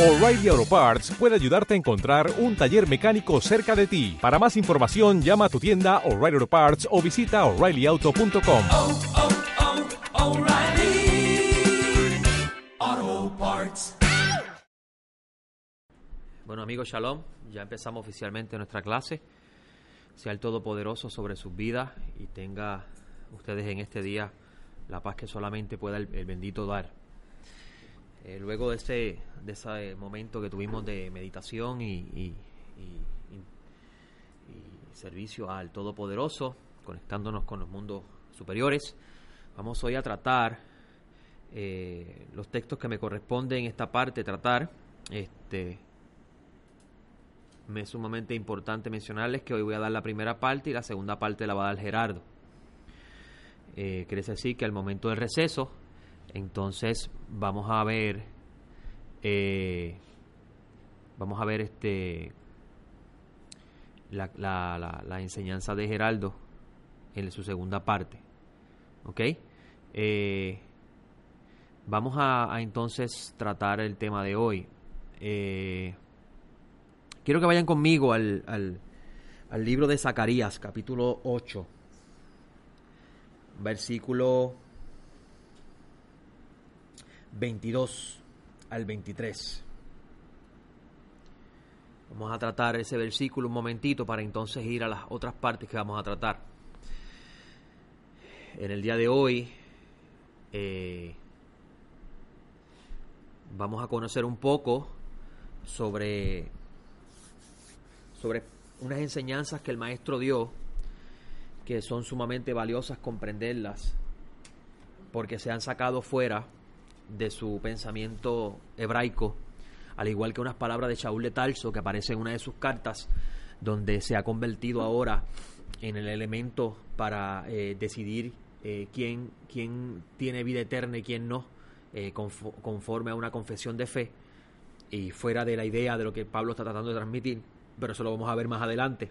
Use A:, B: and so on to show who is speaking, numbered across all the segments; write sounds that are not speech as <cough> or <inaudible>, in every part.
A: O'Reilly Auto Parts puede ayudarte a encontrar un taller mecánico cerca de ti. Para más información, llama a tu tienda O'Reilly Auto Parts o visita oreillyauto.com.
B: oh, oh, O'Reilly Auto Parts.
C: Bueno amigos, shalom, ya empezamos oficialmente nuestra clase. Sea el Todopoderoso sobre sus vidas y tenga ustedes en este día la paz que solamente pueda el, el bendito dar. Eh, luego de ese, de ese momento que tuvimos de meditación y, servicio al Todopoderoso, conectándonos con los mundos superiores, vamos hoy a tratar eh, los textos que me corresponden en esta parte, tratar. Este, me es sumamente importante mencionarles que hoy voy a dar la primera parte y la segunda parte la va a dar Gerardo. Eh, quiere decir que al momento del receso, entonces vamos a ver, eh, vamos a ver este la, enseñanza de Gerardo en su segunda parte. ¿Ok? Eh, vamos a, a entonces tratar el tema de hoy. Eh, quiero que vayan conmigo al, al, al libro de Zacarías, capítulo 8, versículo 22 al 23. Vamos a tratar ese versículo un momentito para entonces ir a las otras partes que vamos a tratar. En el día de hoy eh, vamos a conocer un poco sobre, sobre unas enseñanzas que el maestro dio que son sumamente valiosas comprenderlas porque se han sacado fuera de su pensamiento hebraico, al igual que unas palabras de Shaul de Tarso que aparece en una de sus cartas, donde se ha convertido ahora en el elemento para eh, decidir eh, quién, quién tiene vida eterna y quién no, eh, confo- conforme a una confesión de fe, y fuera de la idea de lo que Pablo está tratando de transmitir, pero eso lo vamos a ver más adelante.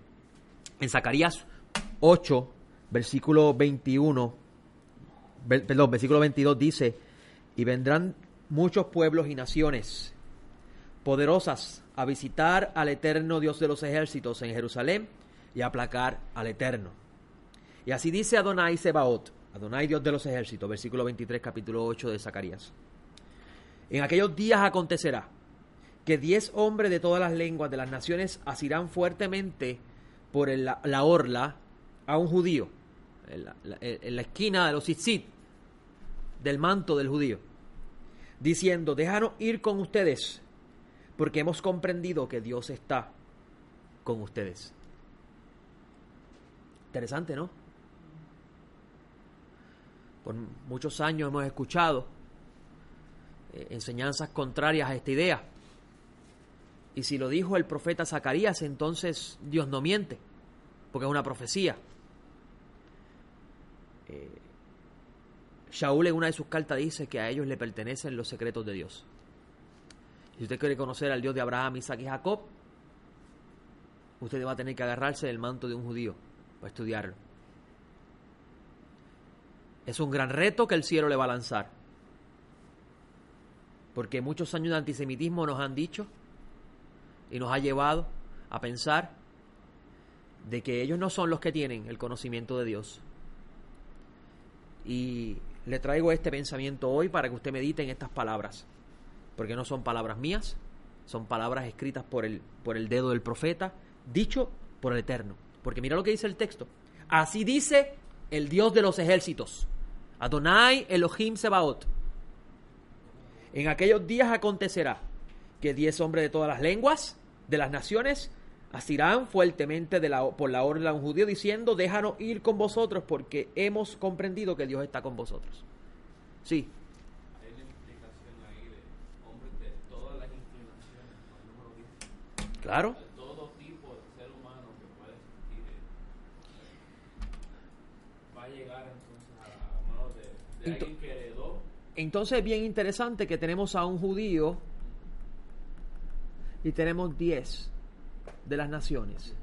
C: En Zacarías 8, versículo 21, ver- perdón, versículo 22 dice, y vendrán muchos pueblos y naciones poderosas a visitar al eterno Dios de los ejércitos en Jerusalén y a aplacar al eterno. Y así dice Adonai Sebaot, Adonai Dios de los ejércitos, versículo 23, capítulo 8 de Zacarías. En aquellos días acontecerá que diez hombres de todas las lenguas de las naciones asirán fuertemente por la, la orla a un judío, en la, la- en la esquina de los tzitzit, del manto del judío, diciendo, déjanos ir con ustedes, porque hemos comprendido que Dios está con ustedes. Interesante, ¿no? Por muchos años hemos escuchado eh, enseñanzas contrarias a esta idea. Y si lo dijo el profeta Zacarías, entonces Dios no miente, porque es una profecía. Eh, Shaul en una de sus cartas dice que a ellos le pertenecen los secretos de Dios. Si usted quiere conocer al Dios de Abraham, Isaac y Jacob, usted va a tener que agarrarse del manto de un judío para estudiarlo. Es un gran reto que el cielo le va a lanzar. Porque muchos años de antisemitismo nos han dicho y nos ha llevado a pensar de que ellos no son los que tienen el conocimiento de Dios. Y le traigo este pensamiento hoy para que usted medite en estas palabras, porque no son palabras mías, son palabras escritas por el, por el dedo del profeta, dicho por el Eterno. Porque mira lo que dice el texto. Así dice el Dios de los ejércitos, Adonai Elohim Sebaot. En aquellos días acontecerá que diez hombres de todas las lenguas, de las naciones, asirán fuertemente de la, por la orla a un judío diciendo, déjanos ir con vosotros porque hemos comprendido que Dios está con vosotros. Sí,
D: Hay una implicación ahí de hombres de todas las inclinaciones, 10,
C: claro.
D: de todo tipo de ser humano que puede existir. eh, Va a llegar entonces a la mano de, de alguien que heredó
C: Entonces es bien interesante que tenemos a un judío y tenemos 10 de las naciones.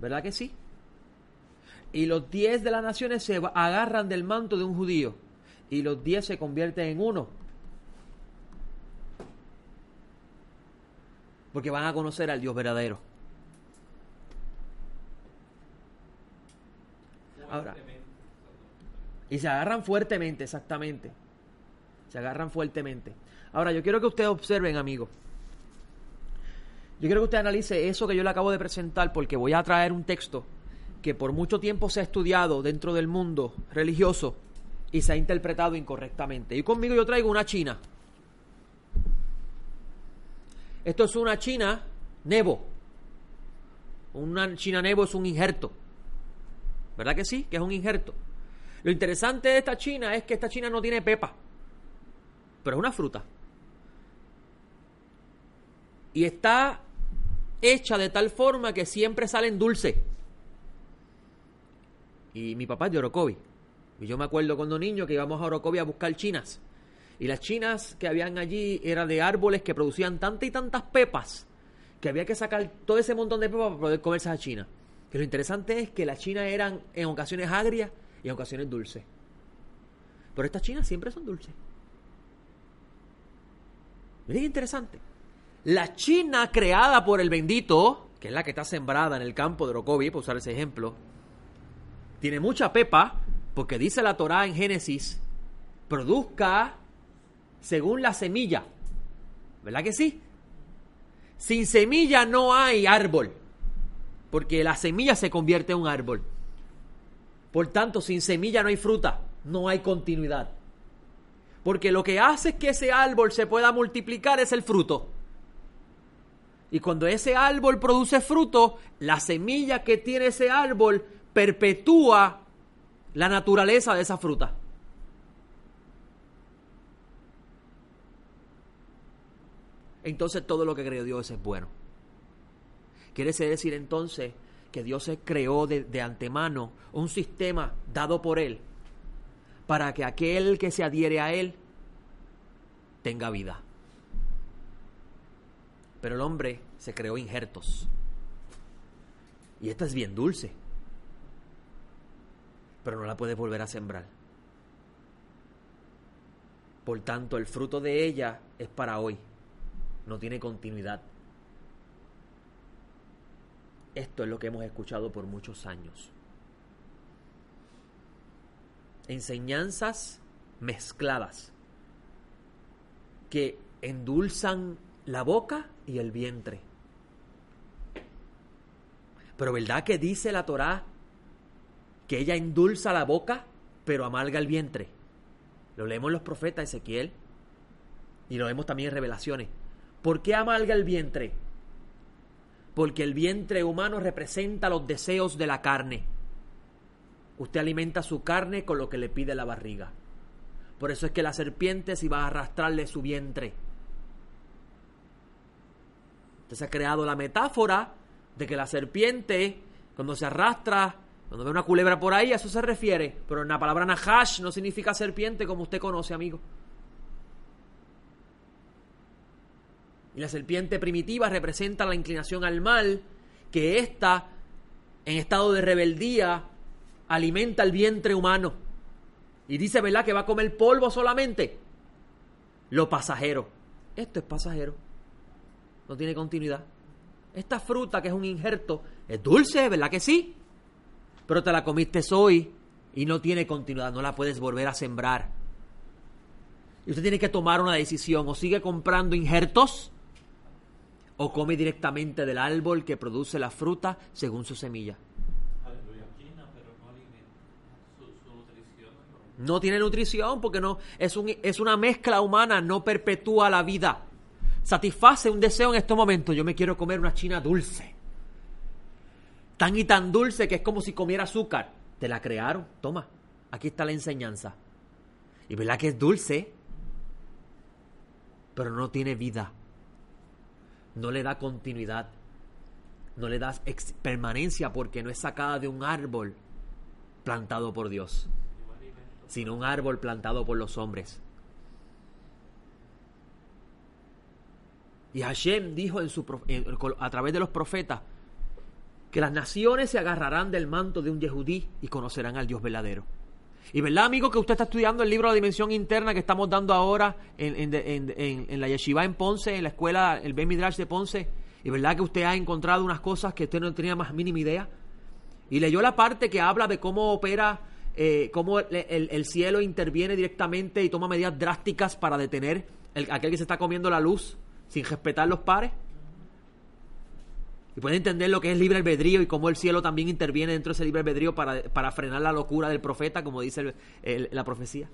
C: ¿Verdad que sí? Y los 10 de las naciones se agarran del manto de un judío y los 10 se convierten en uno. porque van a conocer al Dios verdadero. Ahora, y se agarran fuertemente, exactamente. Se agarran fuertemente. Ahora, yo quiero que ustedes observen, amigos. Yo quiero que usted analice eso que yo le acabo de presentar porque voy a traer un texto que por mucho tiempo se ha estudiado dentro del mundo religioso y se ha interpretado incorrectamente. Y conmigo yo traigo una china. Esto es una china Nebo. Una china Nebo es un injerto. ¿Verdad que sí? Que es un injerto. Lo interesante de esta china es que esta china no tiene pepa, pero es una fruta. Y está hecha de tal forma que siempre salen dulce. Y mi papá es de. Y yo me acuerdo cuando niño que íbamos a Orocovi a buscar chinas. Y las chinas que habían allí eran de árboles que producían tantas y tantas pepas que había que sacar todo ese montón de pepas para poder comerse a china. Que lo interesante es que las chinas eran en ocasiones agrias y en ocasiones dulces. Pero estas chinas siempre son dulces. Miren qué interesante. La China creada por el bendito, que es la que está sembrada en el campo de Orocovi, por usar ese ejemplo, tiene mucha pepa, porque dice la Torá en Génesis, produzca según la semilla. ¿Verdad que sí? Sin semilla no hay árbol, porque la semilla se convierte en un árbol. Por tanto, sin semilla no hay fruta, no hay continuidad. Porque lo que hace que ese árbol se pueda multiplicar es el fruto. Y cuando ese árbol produce fruto, la semilla que tiene ese árbol perpetúa la naturaleza de esa fruta. Entonces todo lo que creó Dios es bueno. Quiere decir entonces que Dios creó de, de, antemano un sistema dado por Él para que aquel que se adhiere a Él tenga vida. Pero el hombre se creó injertos. Y esta es bien dulce. Pero no la puede volver a sembrar. Por tanto, el fruto de ella es para hoy. No tiene continuidad. Esto es lo que hemos escuchado por muchos años. Enseñanzas mezcladas que endulzan la boca y el vientre. Pero ¿verdad que dice la Torá que ella endulza la boca, pero amarga el vientre? Lo leemos en los profetas Ezequiel y lo vemos también en Revelaciones. ¿Por qué amarga el vientre? Porque el vientre humano representa los deseos de la carne. Usted alimenta su carne con lo que le pide la barriga. Por eso es que la serpiente se va a arrastrarle su vientre. Entonces ha creado la metáfora de que la serpiente, cuando se arrastra, cuando ve una culebra por ahí, a eso se refiere. Pero en la palabra nahash no significa serpiente como usted conoce, amigo. Y la serpiente primitiva representa la inclinación al mal, que ésta, en estado de rebeldía, alimenta el vientre humano. Y dice, ¿verdad?, que va a comer polvo solamente. Lo pasajero. Esto es pasajero. No tiene continuidad. Esta fruta, que es un injerto, es dulce, ¿verdad que sí? Pero te la comiste hoy y no tiene continuidad, no la puedes volver a sembrar. Y usted tiene que tomar una decisión, o sigue comprando injertos, o come directamente del árbol que produce la fruta según su semilla. No tiene nutrición porque no es, es una mezcla humana, no perpetúa la vida. Satisface un deseo en estos momentos. Yo me quiero comer una china dulce. Tan y tan dulce que es como si comiera azúcar. Te la crearon. Toma, aquí está la enseñanza. Y verdad que es dulce, pero no tiene vida. No le da continuidad. No le da permanencia porque no es sacada de un árbol plantado por Dios sino un árbol plantado por los hombres. Y Hashem dijo a través de los profetas que las naciones se agarrarán del manto de un yehudí y conocerán al Dios verdadero. Y verdad, amigo, que usted está estudiando el libro la dimensión interna que estamos dando ahora en, la yeshiva en Ponce, en la escuela, el Ben Midrash de Ponce. Y verdad que usted ha encontrado unas cosas que usted no tenía más mínima idea. Y leyó la parte que habla de cómo opera, eh, cómo el, el- el cielo interviene directamente y toma medidas drásticas para detener el, aquel que se está comiendo la luz sin respetar los pares. Y puede entender lo que es libre albedrío y cómo el cielo también interviene dentro de ese libre albedrío para, para frenar la locura del profeta, como dice la profecía.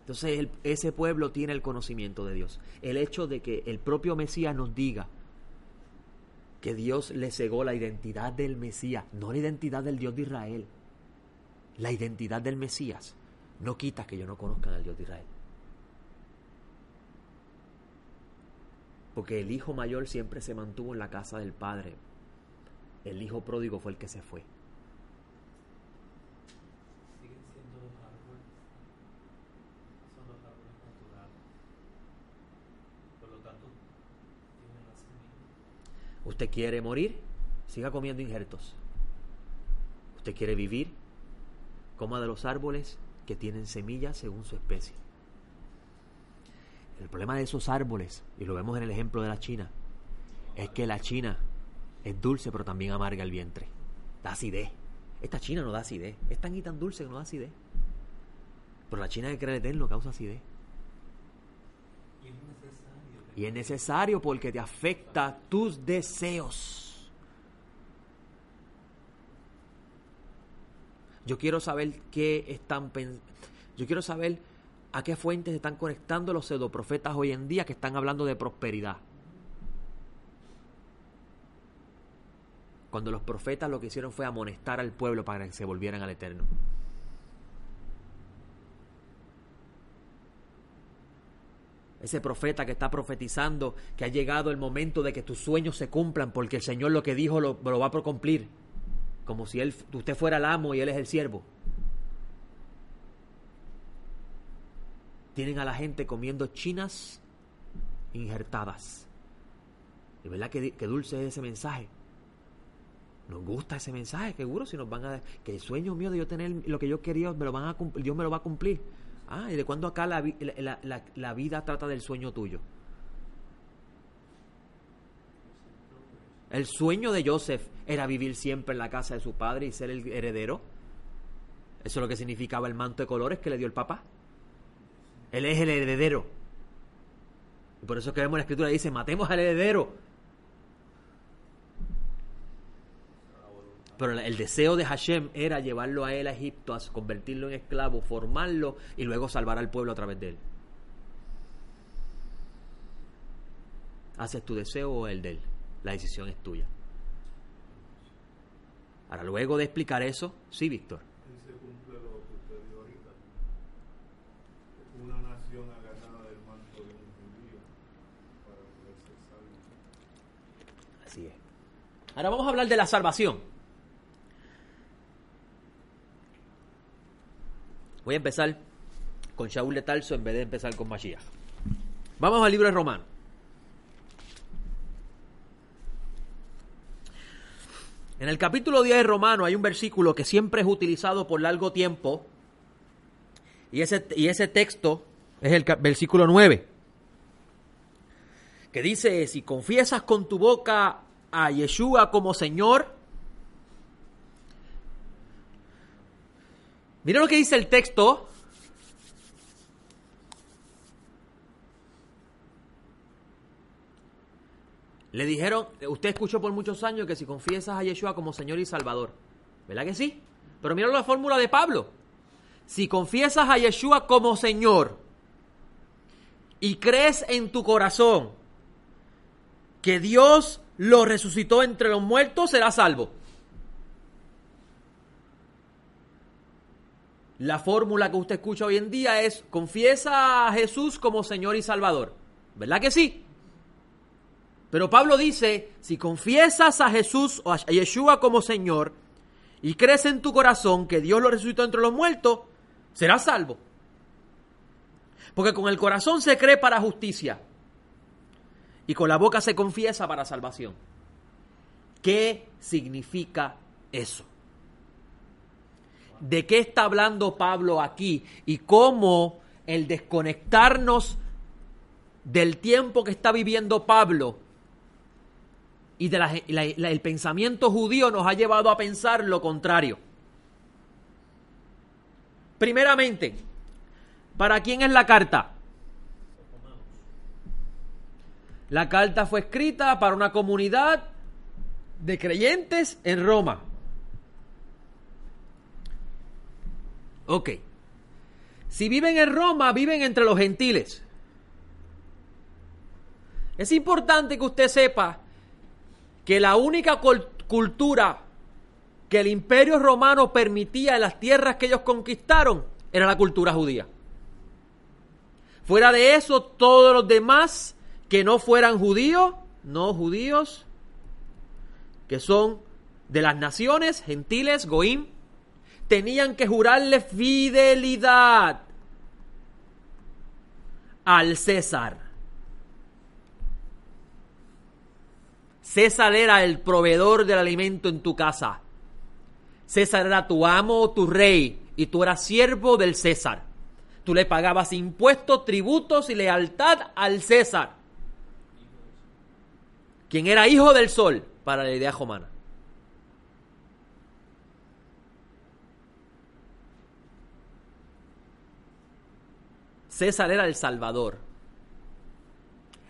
C: Entonces ese pueblo tiene el conocimiento de Dios. El hecho de que el propio Mesías nos diga que Dios le cegó la identidad del Mesías, no la identidad del Dios de Israel, la identidad del Mesías, no quita que yo no conozca al Dios de Israel. Porque el hijo mayor siempre se mantuvo en la casa del padre. El hijo pródigo fue el que se fue.
D: Siguen siendo árboles. Son árboles naturales. Por lo tanto, tienen la semilla.
C: Usted quiere morir, siga comiendo injertos. Usted quiere vivir, coma de los árboles que tienen semillas según su especie. El problema de esos árboles, y lo vemos en el ejemplo de la China, es que la China es dulce pero también amarga el vientre. Da acidez. Esta China no da acidez. Es tan y tan dulce que no da acidez. Pero la China que cree eterno causa acidez.
D: Y es necesario
C: porque te afecta tus deseos. Yo quiero saber qué están pensando. Yo quiero saber a qué fuentes están conectando los pseudoprofetas hoy en día que están hablando de prosperidad. Cuando los profetas lo que hicieron fue amonestar al pueblo para que se volvieran al Eterno. Ese profeta que está profetizando que ha llegado el momento de que tus sueños se cumplan porque el Señor lo que dijo lo, va a cumplir. Como si él, usted fuera el amo y él es el siervo. Tienen a la gente comiendo chinas injertadas. ¿De verdad que, dulce es ese mensaje? Nos gusta ese mensaje, seguro si nos van a que el sueño mío de yo tener lo que yo quería me lo van a Dios me lo va a cumplir. Ah, ¿y de cuándo acá la, la- la- la vida trata del sueño tuyo? El sueño de Joseph era vivir siempre en la casa de su padre y ser el heredero. Eso es lo que significaba el manto de colores que le dio el papá. Él es el heredero. Y por eso que vemos la escritura dice, matemos al heredero. Pero el deseo de Hashem era llevarlo a él a Egipto, a convertirlo en esclavo, formarlo y luego salvar al pueblo a través de él. ¿Haces tu deseo o el de él? La decisión es tuya. Ahora, luego de explicar eso, sí, Víctor.
E: Ahí se cumple lo que usted dijo ahorita. Una nación agarrada del manto de un judío para poder ser salvo.
C: Así es. Ahora vamos a hablar de la salvación. Voy a empezar con Shaul de Tarso en vez de empezar con Mashiach. Vamos al libro de Romano. En el capítulo 10 de Romano hay un versículo que siempre es utilizado por largo tiempo. Y ese, y ese texto es el versículo 9 que dice, si confiesas con tu boca a Yeshua como Señor, mira lo que dice el texto, le dijeron, usted escuchó por muchos años que si confiesas a Yeshua como Señor y Salvador, ¿verdad que sí? Pero mira la fórmula de Pablo, si confiesas a Yeshua como Señor y crees en tu corazón, que Dios lo resucitó entre los muertos, será salvo. La fórmula que usted escucha hoy en día es confiesa a Jesús como Señor y Salvador. ¿Verdad que sí? Pero Pablo dice, si confiesas a Jesús o a Yeshua como Señor y crees en tu corazón que Dios lo resucitó entre los muertos, serás salvo. Porque con el corazón se cree para justicia y con la boca se confiesa para salvación. ¿Qué significa eso? ¿De qué está hablando Pablo aquí? Y cómo el desconectarnos del tiempo que está viviendo Pablo y el pensamiento judío nos ha llevado a pensar lo contrario. Primeramente, ¿para quién es la carta? La carta fue escrita para una comunidad de creyentes en Roma. Ok. Si viven en Roma, viven entre los gentiles. Es importante que usted sepa que la única cultura que el imperio romano permitía en las tierras que ellos conquistaron era la cultura judía. Fuera de eso, todos los demás que no fueran judíos, no judíos, que son de las naciones gentiles, Goim, tenían que jurarle fidelidad al César. César era el proveedor del alimento en tu casa. César era tu amo tu rey y tú eras siervo del César. Tú le pagabas impuestos, tributos y lealtad al César, quien era hijo del sol para la idea romana. César era el Salvador.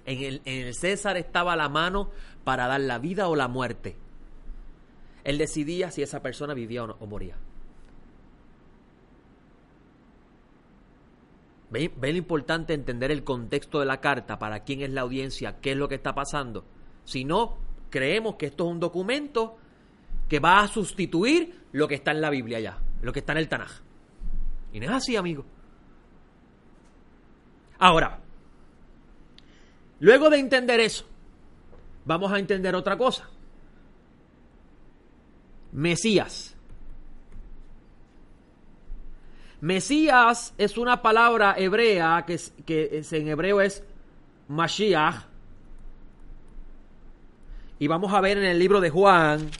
C: En el, en el, César estaba la mano para dar la vida o la muerte. Él decidía si esa persona vivía o, moría. ¿Ven, ¿Ven lo importante entender el contexto de la carta? ¿Para quién es la audiencia? ¿Qué es lo que está pasando? Si no, creemos que esto es un documento que va a sustituir lo que está en la Biblia ya, lo que está en el Tanaj. Y no es así, amigo. Ahora, luego de entender eso, vamos a entender otra cosa. Mesías. Mesías es una palabra hebrea que, que en hebreo es Mashiach. Y vamos a ver en el libro de Juan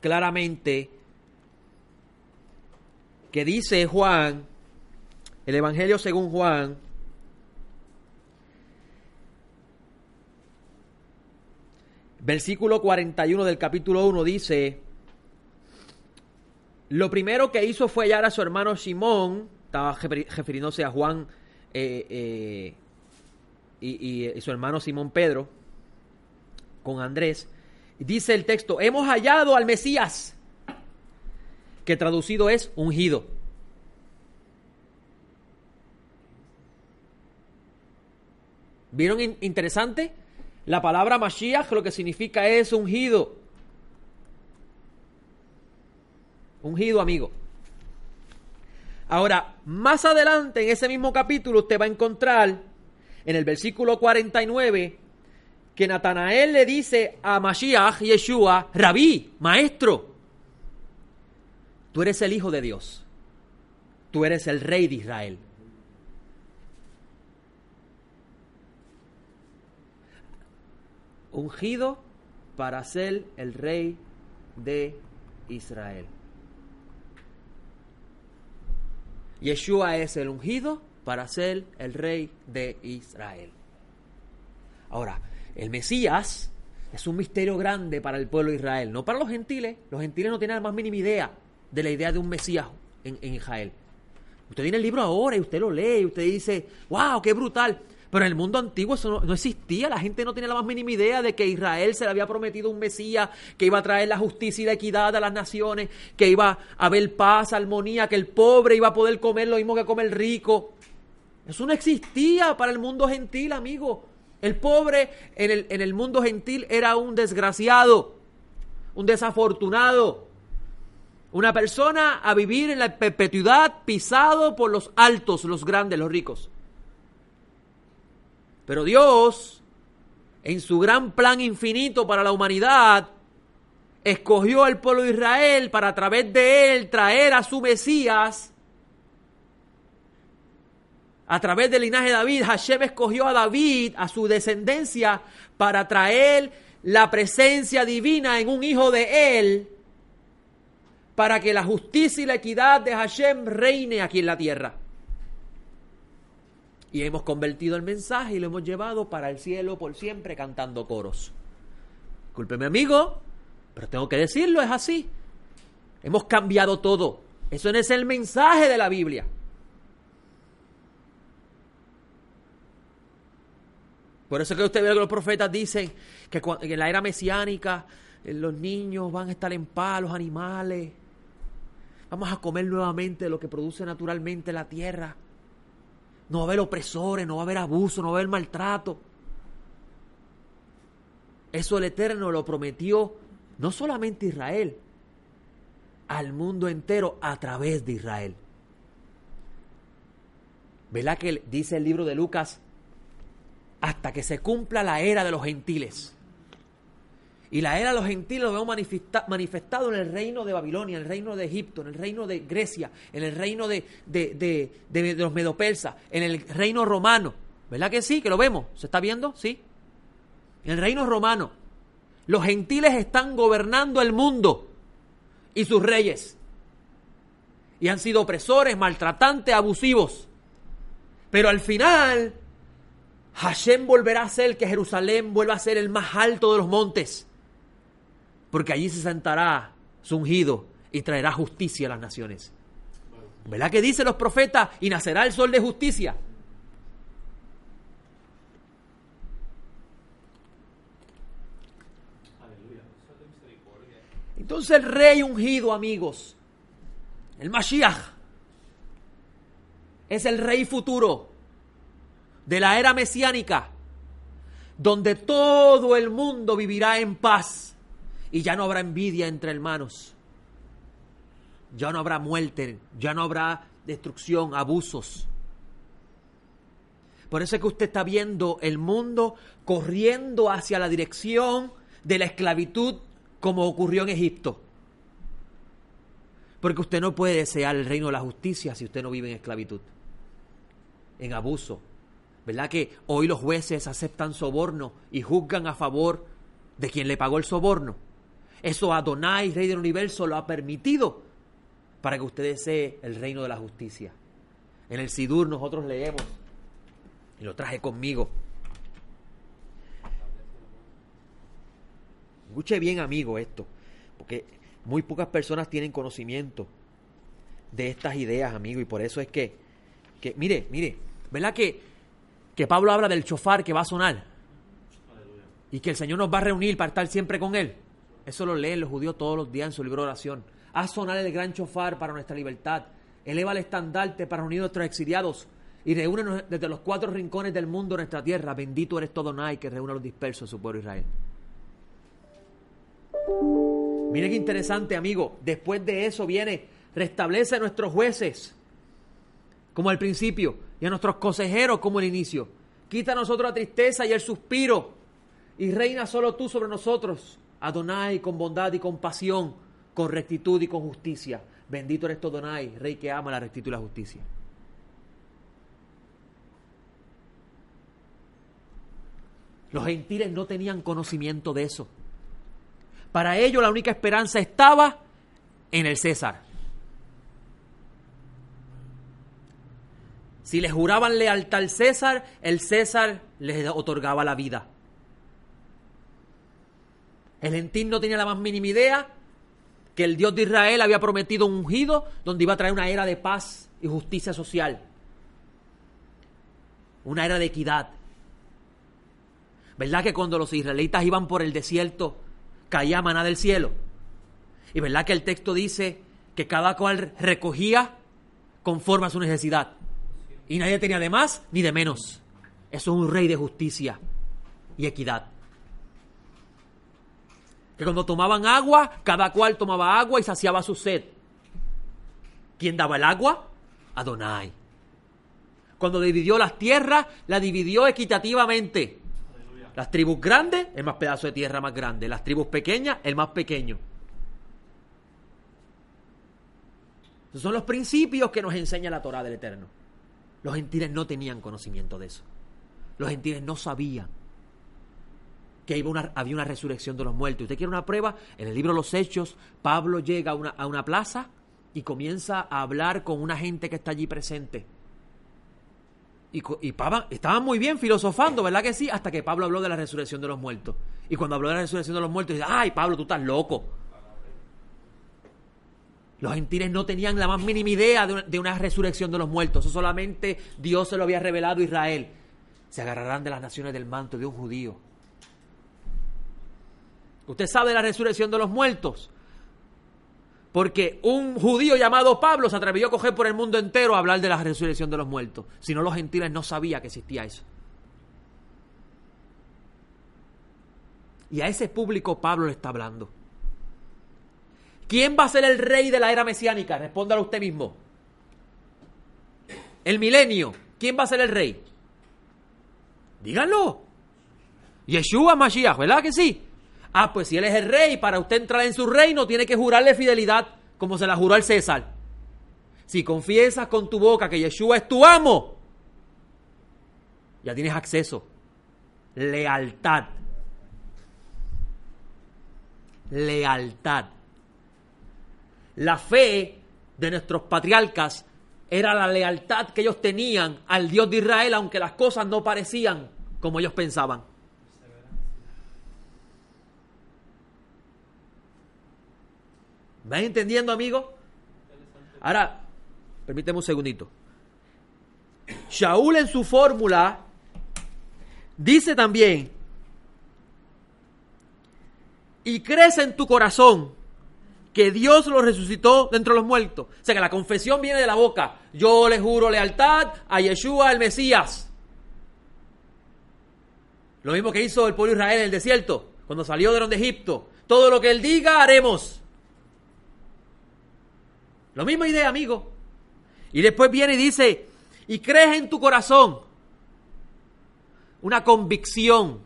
C: claramente que dice Juan, el Evangelio según Juan, Versículo 41 del capítulo 1 dice, lo primero que hizo fue hallar a su hermano Simón, estaba refiriéndose a Juan eh, eh, y, su hermano Simón Pedro, con Andrés. Dice el texto, hemos hallado al Mesías, que traducido es ungido. ¿Vieron interesante? La palabra Mashiach lo que significa es ungido. Ungido, amigo. Ahora, más adelante en ese mismo capítulo usted va a encontrar en el versículo 49 que Natanael le dice a Mashiach Yeshua, Rabí, maestro, tú eres el Hijo de Dios, tú eres el Rey de Israel. ungido para ser el rey de Israel. Yeshua es el ungido para ser el rey de Israel. Ahora, el Mesías es un misterio grande para el pueblo de Israel, no para los gentiles. Los gentiles no tienen la más mínima idea de la idea de un Mesías en, en Israel. Usted tiene el libro ahora y usted lo lee y usted dice, wow, qué brutal. Pero en el mundo antiguo eso no, existía. La gente no tenía la más mínima idea de que Israel se le había prometido un Mesías que iba a traer la justicia y la equidad a las naciones, que iba a haber paz, armonía, que el pobre iba a poder comer lo mismo que come el rico. Eso no existía para el mundo gentil, amigo. El pobre en el, en el mundo gentil era un desgraciado, un desafortunado, una persona a vivir en la perpetuidad pisado por los altos, los grandes, los ricos. Pero Dios, en su gran plan infinito para la humanidad, escogió al pueblo de Israel para a través de él traer a su Mesías. A través del linaje de David, Hashem escogió a David, a su descendencia, para traer la presencia divina en un hijo de él, para que la justicia y la equidad de Hashem reine aquí en la tierra. Y hemos convertido el mensaje y lo hemos llevado para el cielo por siempre cantando coros. Discúlpeme amigo, pero tengo que decirlo, es así. Hemos cambiado todo. Eso no es el mensaje de la Biblia. Por eso que usted ve que los profetas dicen que en la era mesiánica eh, los niños van a estar en paz, los animales. Vamos a comer nuevamente lo que produce naturalmente la tierra. No va a haber opresores, no va a haber abuso, no va a haber maltrato. Eso el Eterno lo prometió no solamente a Israel, al mundo entero a través de Israel. ¿Verdad que dice el libro de Lucas? Hasta que se cumpla la era de los gentiles. Y la era de los gentiles lo vemos manifesta- manifestado en el reino de Babilonia, en el reino de Egipto, en el reino de Grecia, en el reino de, de, de- de- los medopersas, en el reino romano. ¿Verdad que sí? Que lo vemos. ¿Se está viendo? Sí. En el reino romano. Los gentiles están gobernando el mundo y sus reyes. Y han sido opresores, maltratantes, abusivos. Pero al final, Hashem volverá a ser que Jerusalén vuelva a ser el más alto de los montes. Porque allí se sentará su ungido y traerá justicia a las naciones. ¿Verdad que dicen los profetas? Y nacerá el sol de justicia. Entonces el rey ungido, amigos, el Mashiach, es el rey futuro de la era mesiánica, donde todo el mundo vivirá en paz y ya no habrá envidia entre hermanos, ya no habrá muerte, ya no habrá destrucción, abusos. Por eso es que usted está viendo el mundo corriendo hacia la dirección de la esclavitud como ocurrió en Egipto. Porque usted no puede desear el reino de la justicia si usted no vive en esclavitud, en abuso. ¿Verdad que hoy los jueces aceptan soborno y juzgan a favor de quien le pagó el soborno? Eso Adonai, Rey del Universo, lo ha permitido para que usted desee el reino de la justicia. En el Sidur nosotros leemos, y lo traje conmigo. Escuche bien, amigo, esto, porque muy pocas personas tienen conocimiento de estas ideas, amigo, y por eso es que, que mire, mire, ¿verdad que, que Pablo habla del chofar que va a sonar? Y que el Señor nos va a reunir para estar siempre con Él. Eso lo leen los judíos todos los días en su libro de oración. Haz sonar el gran chofar para nuestra libertad. Eleva el estandarte para unir a nuestros exiliados. Y reúnenos desde los cuatro rincones del mundo nuestra tierra. Bendito eres todo Nai que reúne a los dispersos de su pueblo Israel. Mire qué interesante, amigo. Después de eso viene, restablece a nuestros jueces, como al principio, y a nuestros consejeros, como el inicio. Quita a nosotros la tristeza y el suspiro, y reina solo tú sobre nosotros, Adonai, con bondad y compasión, con rectitud y con justicia. Bendito eres tú, Adonai, Rey que ama la rectitud y la justicia. Los gentiles no tenían conocimiento de eso. Para ellos la única esperanza estaba en el César. Si les juraban lealtad al César, el César les otorgaba la vida. El gentil no tenía la más mínima idea que el Dios de Israel había prometido un ungido donde iba a traer una era de paz y justicia social. Una era de equidad. ¿Verdad que cuando los israelitas iban por el desierto caía maná del cielo? Y verdad que el texto dice que cada cual recogía conforme a su necesidad. Y nadie tenía de más ni de menos. Eso es un rey de justicia y equidad. Que cuando tomaban agua, cada cual tomaba agua y saciaba su sed. ¿Quién daba el agua? Adonai. Cuando dividió las tierras, la dividió equitativamente. Las tribus grandes, el más pedazo de tierra más grande. Las tribus pequeñas, el más pequeño. Esos son los principios que nos enseña la Torah del Eterno. Los gentiles no tenían conocimiento de eso. Los gentiles no sabían que iba una- había una resurrección de los muertos. ¿Usted quiere una prueba? En el libro los Hechos, Pablo llega a una, a una plaza y comienza a hablar con una gente que está allí presente. Y, y Pablo- estaban muy bien filosofando, ¿verdad que sí? Hasta que Pablo habló de la resurrección de los muertos. Y cuando habló de la resurrección de los muertos, dice, ay, Pablo, tú estás loco. Los gentiles no tenían la más mínima idea de una, resurrección de los muertos. Eso solamente Dios se lo había revelado a Israel. Se agarrarán de las naciones del manto de un judío. ¿Usted sabe de la resurrección de los muertos? Porque un judío llamado Pablo se atrevió a coger por el mundo entero a hablar de la resurrección de los muertos. Si no, los gentiles no sabían que existía eso. Y a ese público Pablo le está hablando. ¿Quién va a ser el rey de la era mesiánica? Respóndalo usted mismo. El milenio. ¿Quién va a ser el rey? Díganlo. Yeshua Mashiach, ¿verdad que sí? Ah, pues si él es el rey, para usted entrar en su reino tiene que jurarle fidelidad como se la juró al César. Si confiesas con tu boca que Yeshua es tu amo, ya tienes acceso. Lealtad. Lealtad. La fe de nuestros patriarcas era la lealtad que ellos tenían al Dios de Israel, aunque las cosas no parecían como ellos pensaban. ¿Van entendiendo, amigo? Ahora, permíteme un segundito. Shaul en su fórmula dice también, y crece en tu corazón que Dios lo resucitó de entre los muertos. O sea que la confesión viene de la boca. Yo le juro lealtad a Yeshua el Mesías. Lo mismo que hizo el pueblo de Israel en el desierto, cuando salió de donde Egipto. Todo lo que él diga, haremos. La misma idea, amigo. Y después viene y dice, y crees en tu corazón una convicción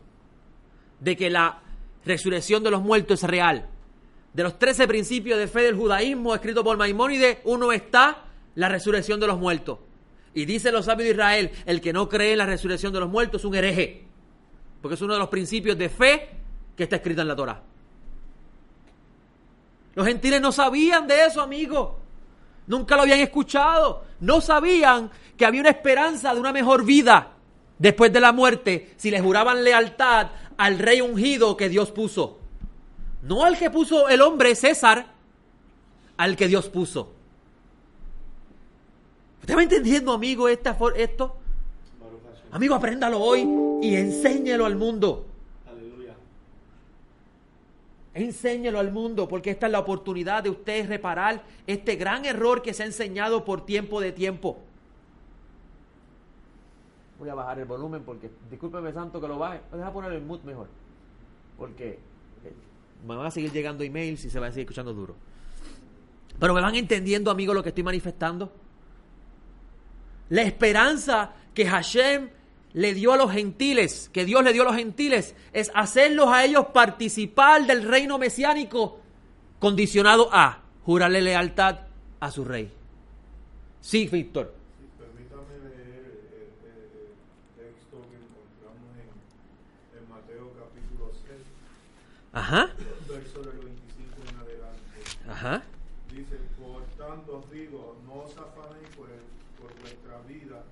C: de que la resurrección de los muertos es real. De los 13 principios de fe del judaísmo escrito por Maimónides, uno está la resurrección de los muertos. Y dicen los sabios de Israel, el que no cree en la resurrección de los muertos es un hereje. Porque es uno de los principios de fe que está escrito en la Torah. Los gentiles no sabían de eso, amigo. Nunca lo habían escuchado. No sabían que había una esperanza de una mejor vida después de la muerte si le juraban lealtad al rey ungido que Dios puso. No al que puso el hombre César, al que Dios puso. ¿Usted va entendiendo, amigo, esta, esto? Amigo, apréndalo hoy y enséñelo al mundo.
E: Aleluya.
C: Enséñelo al mundo, porque esta es la oportunidad de ustedes reparar este gran error que se ha enseñado por tiempo de tiempo. Voy a bajar el volumen porque, discúlpeme santo que lo baje, deja poner el mute mejor, porque eh, me van a seguir llegando emails y se va a seguir escuchando duro. Pero me van entendiendo, amigo, lo que estoy manifestando. La esperanza que Hashem le dio a los gentiles, que Dios le dio a los gentiles, es hacerlos a ellos participar del reino mesiánico, condicionado a jurarle lealtad a su rey. Sí, Víctor.
E: Sí, permítame leer el, el- el texto que encontramos en, en Mateo capítulo 6,
C: Ajá,
E: verso del 25 en adelante.
C: Ajá,
E: Dice, por tanto os digo, no os afanéis por, vuestra vida,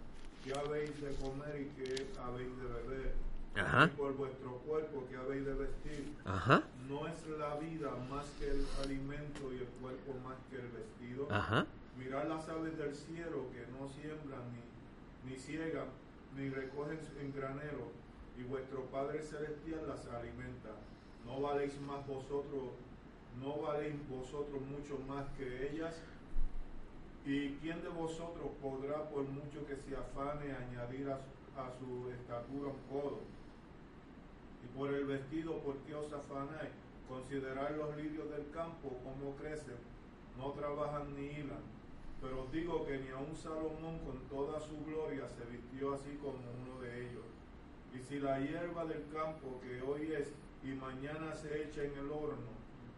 E: que habéis de comer y que habéis de beber,
C: Ajá.
E: y por vuestro cuerpo que habéis de vestir.
C: ajá,
E: ¿No es la vida más que el alimento y el cuerpo más que el vestido?
C: ajá,
E: Mirad las aves del cielo que no siembran ni, ni ciegan ni recogen en granero y vuestro Padre Celestial las alimenta. ¿No valéis más vosotros, no valéis vosotros mucho más que ellas? ¿Y quién de vosotros podrá, por mucho que se afane, añadir a su, estatura un codo? Y por el vestido, ¿por qué os afanáis? Considerad los lirios del campo, cómo crecen, no trabajan ni hilan. Pero os digo que ni aun Salomón con toda su gloria se vistió así como uno de ellos. Y si la hierba del campo que hoy es y mañana se echa en el horno,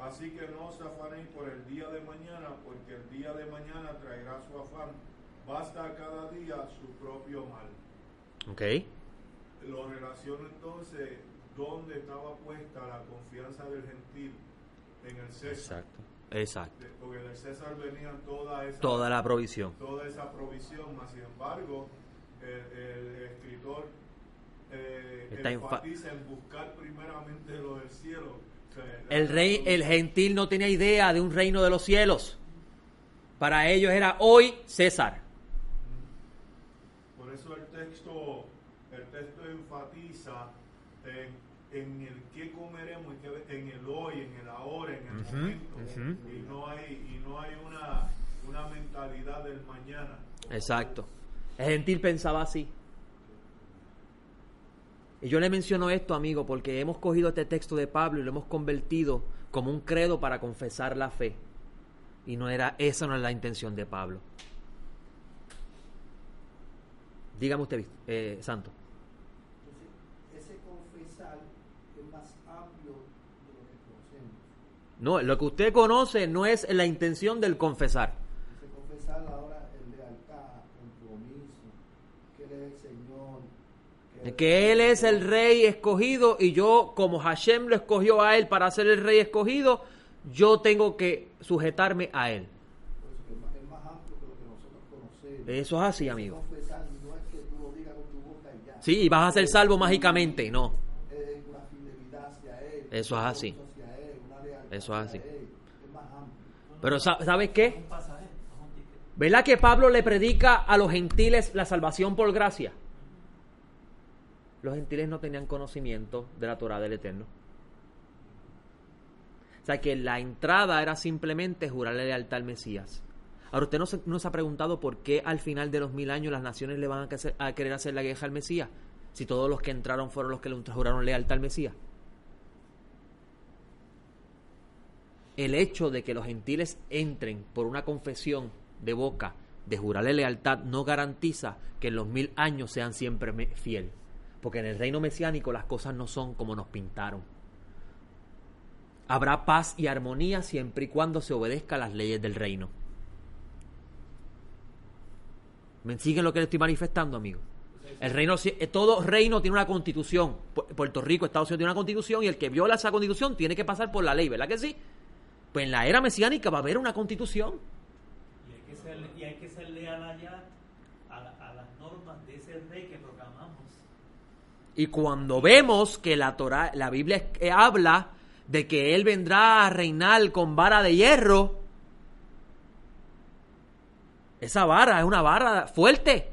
E: Así que no os afanéis por el día de mañana, porque el día de mañana traerá su afán. Basta a cada día su propio mal.
C: Ok.
E: Lo relaciono entonces dónde estaba puesta la confianza del gentil en el César.
C: Exacto. Exacto.
E: Porque del César venía toda esa,
C: Toda la provisión.
E: toda esa provisión, mas sin embargo, el, el escritor eh, enfatiza en buscar primeramente lo del cielo.
C: El rey, el gentil no tenía idea de un reino de los cielos. Para ellos era hoy César.
E: Por eso el texto, el texto enfatiza en, en el qué comeremos, en el hoy, en el ahora, en el momento. Y no hay, y no hay una, una mentalidad del mañana.
C: Exacto. El gentil pensaba así. Y yo le menciono esto, amigo, porque hemos cogido este texto de Pablo y lo hemos convertido como un credo para confesar la fe. Y no era, esa no es la intención de Pablo. Dígame usted, eh, Santo.
F: Entonces, ese confesar es más amplio de lo que conocemos.
C: No, lo que usted conoce no es la intención del confesar.
F: Ese confesar ahora el lealtad, compromiso, que es el Señor.
C: Que Él es el rey escogido y yo, como Hashem lo escogió a Él para ser el rey escogido, yo tengo que sujetarme a Él.
F: Eso es
C: así, amigo. Sí, vas a ser salvo mágicamente, no. Eso es así. Eso es así. Pero sa- ¿sabes qué? ¿Verdad que Pablo le predica a los gentiles la salvación por gracia? Los gentiles no tenían conocimiento de la Torah del Eterno. O sea que la entrada era simplemente jurarle lealtad al Mesías. Ahora, usted no se, ha preguntado por qué al final de los mil años las naciones le van a, querer hacer la guerra al Mesías, si todos los que entraron fueron los que le juraron lealtad al Mesías. El hecho de que los gentiles entren por una confesión de boca de jurarle lealtad no garantiza que en los mil años sean siempre fiel. Porque en el reino mesiánico las cosas no son como nos pintaron. Habrá paz y armonía siempre y cuando se obedezca las leyes del reino. ¿Me siguen lo que le estoy manifestando, amigo? El reino, eh, todo reino tiene una constitución. Pu- Puerto Rico, Estados Unidos tiene una constitución y el que viola esa constitución tiene que pasar por la ley, ¿verdad que sí? Pues en la era mesiánica va a haber una constitución.
G: Y hay que ser, y hay que ser leal allá a, la- a las normas de ese rey que proclamamos.
C: Y cuando vemos que la Torah, la Biblia habla de que él vendrá a reinar con vara de hierro, esa vara es una vara fuerte.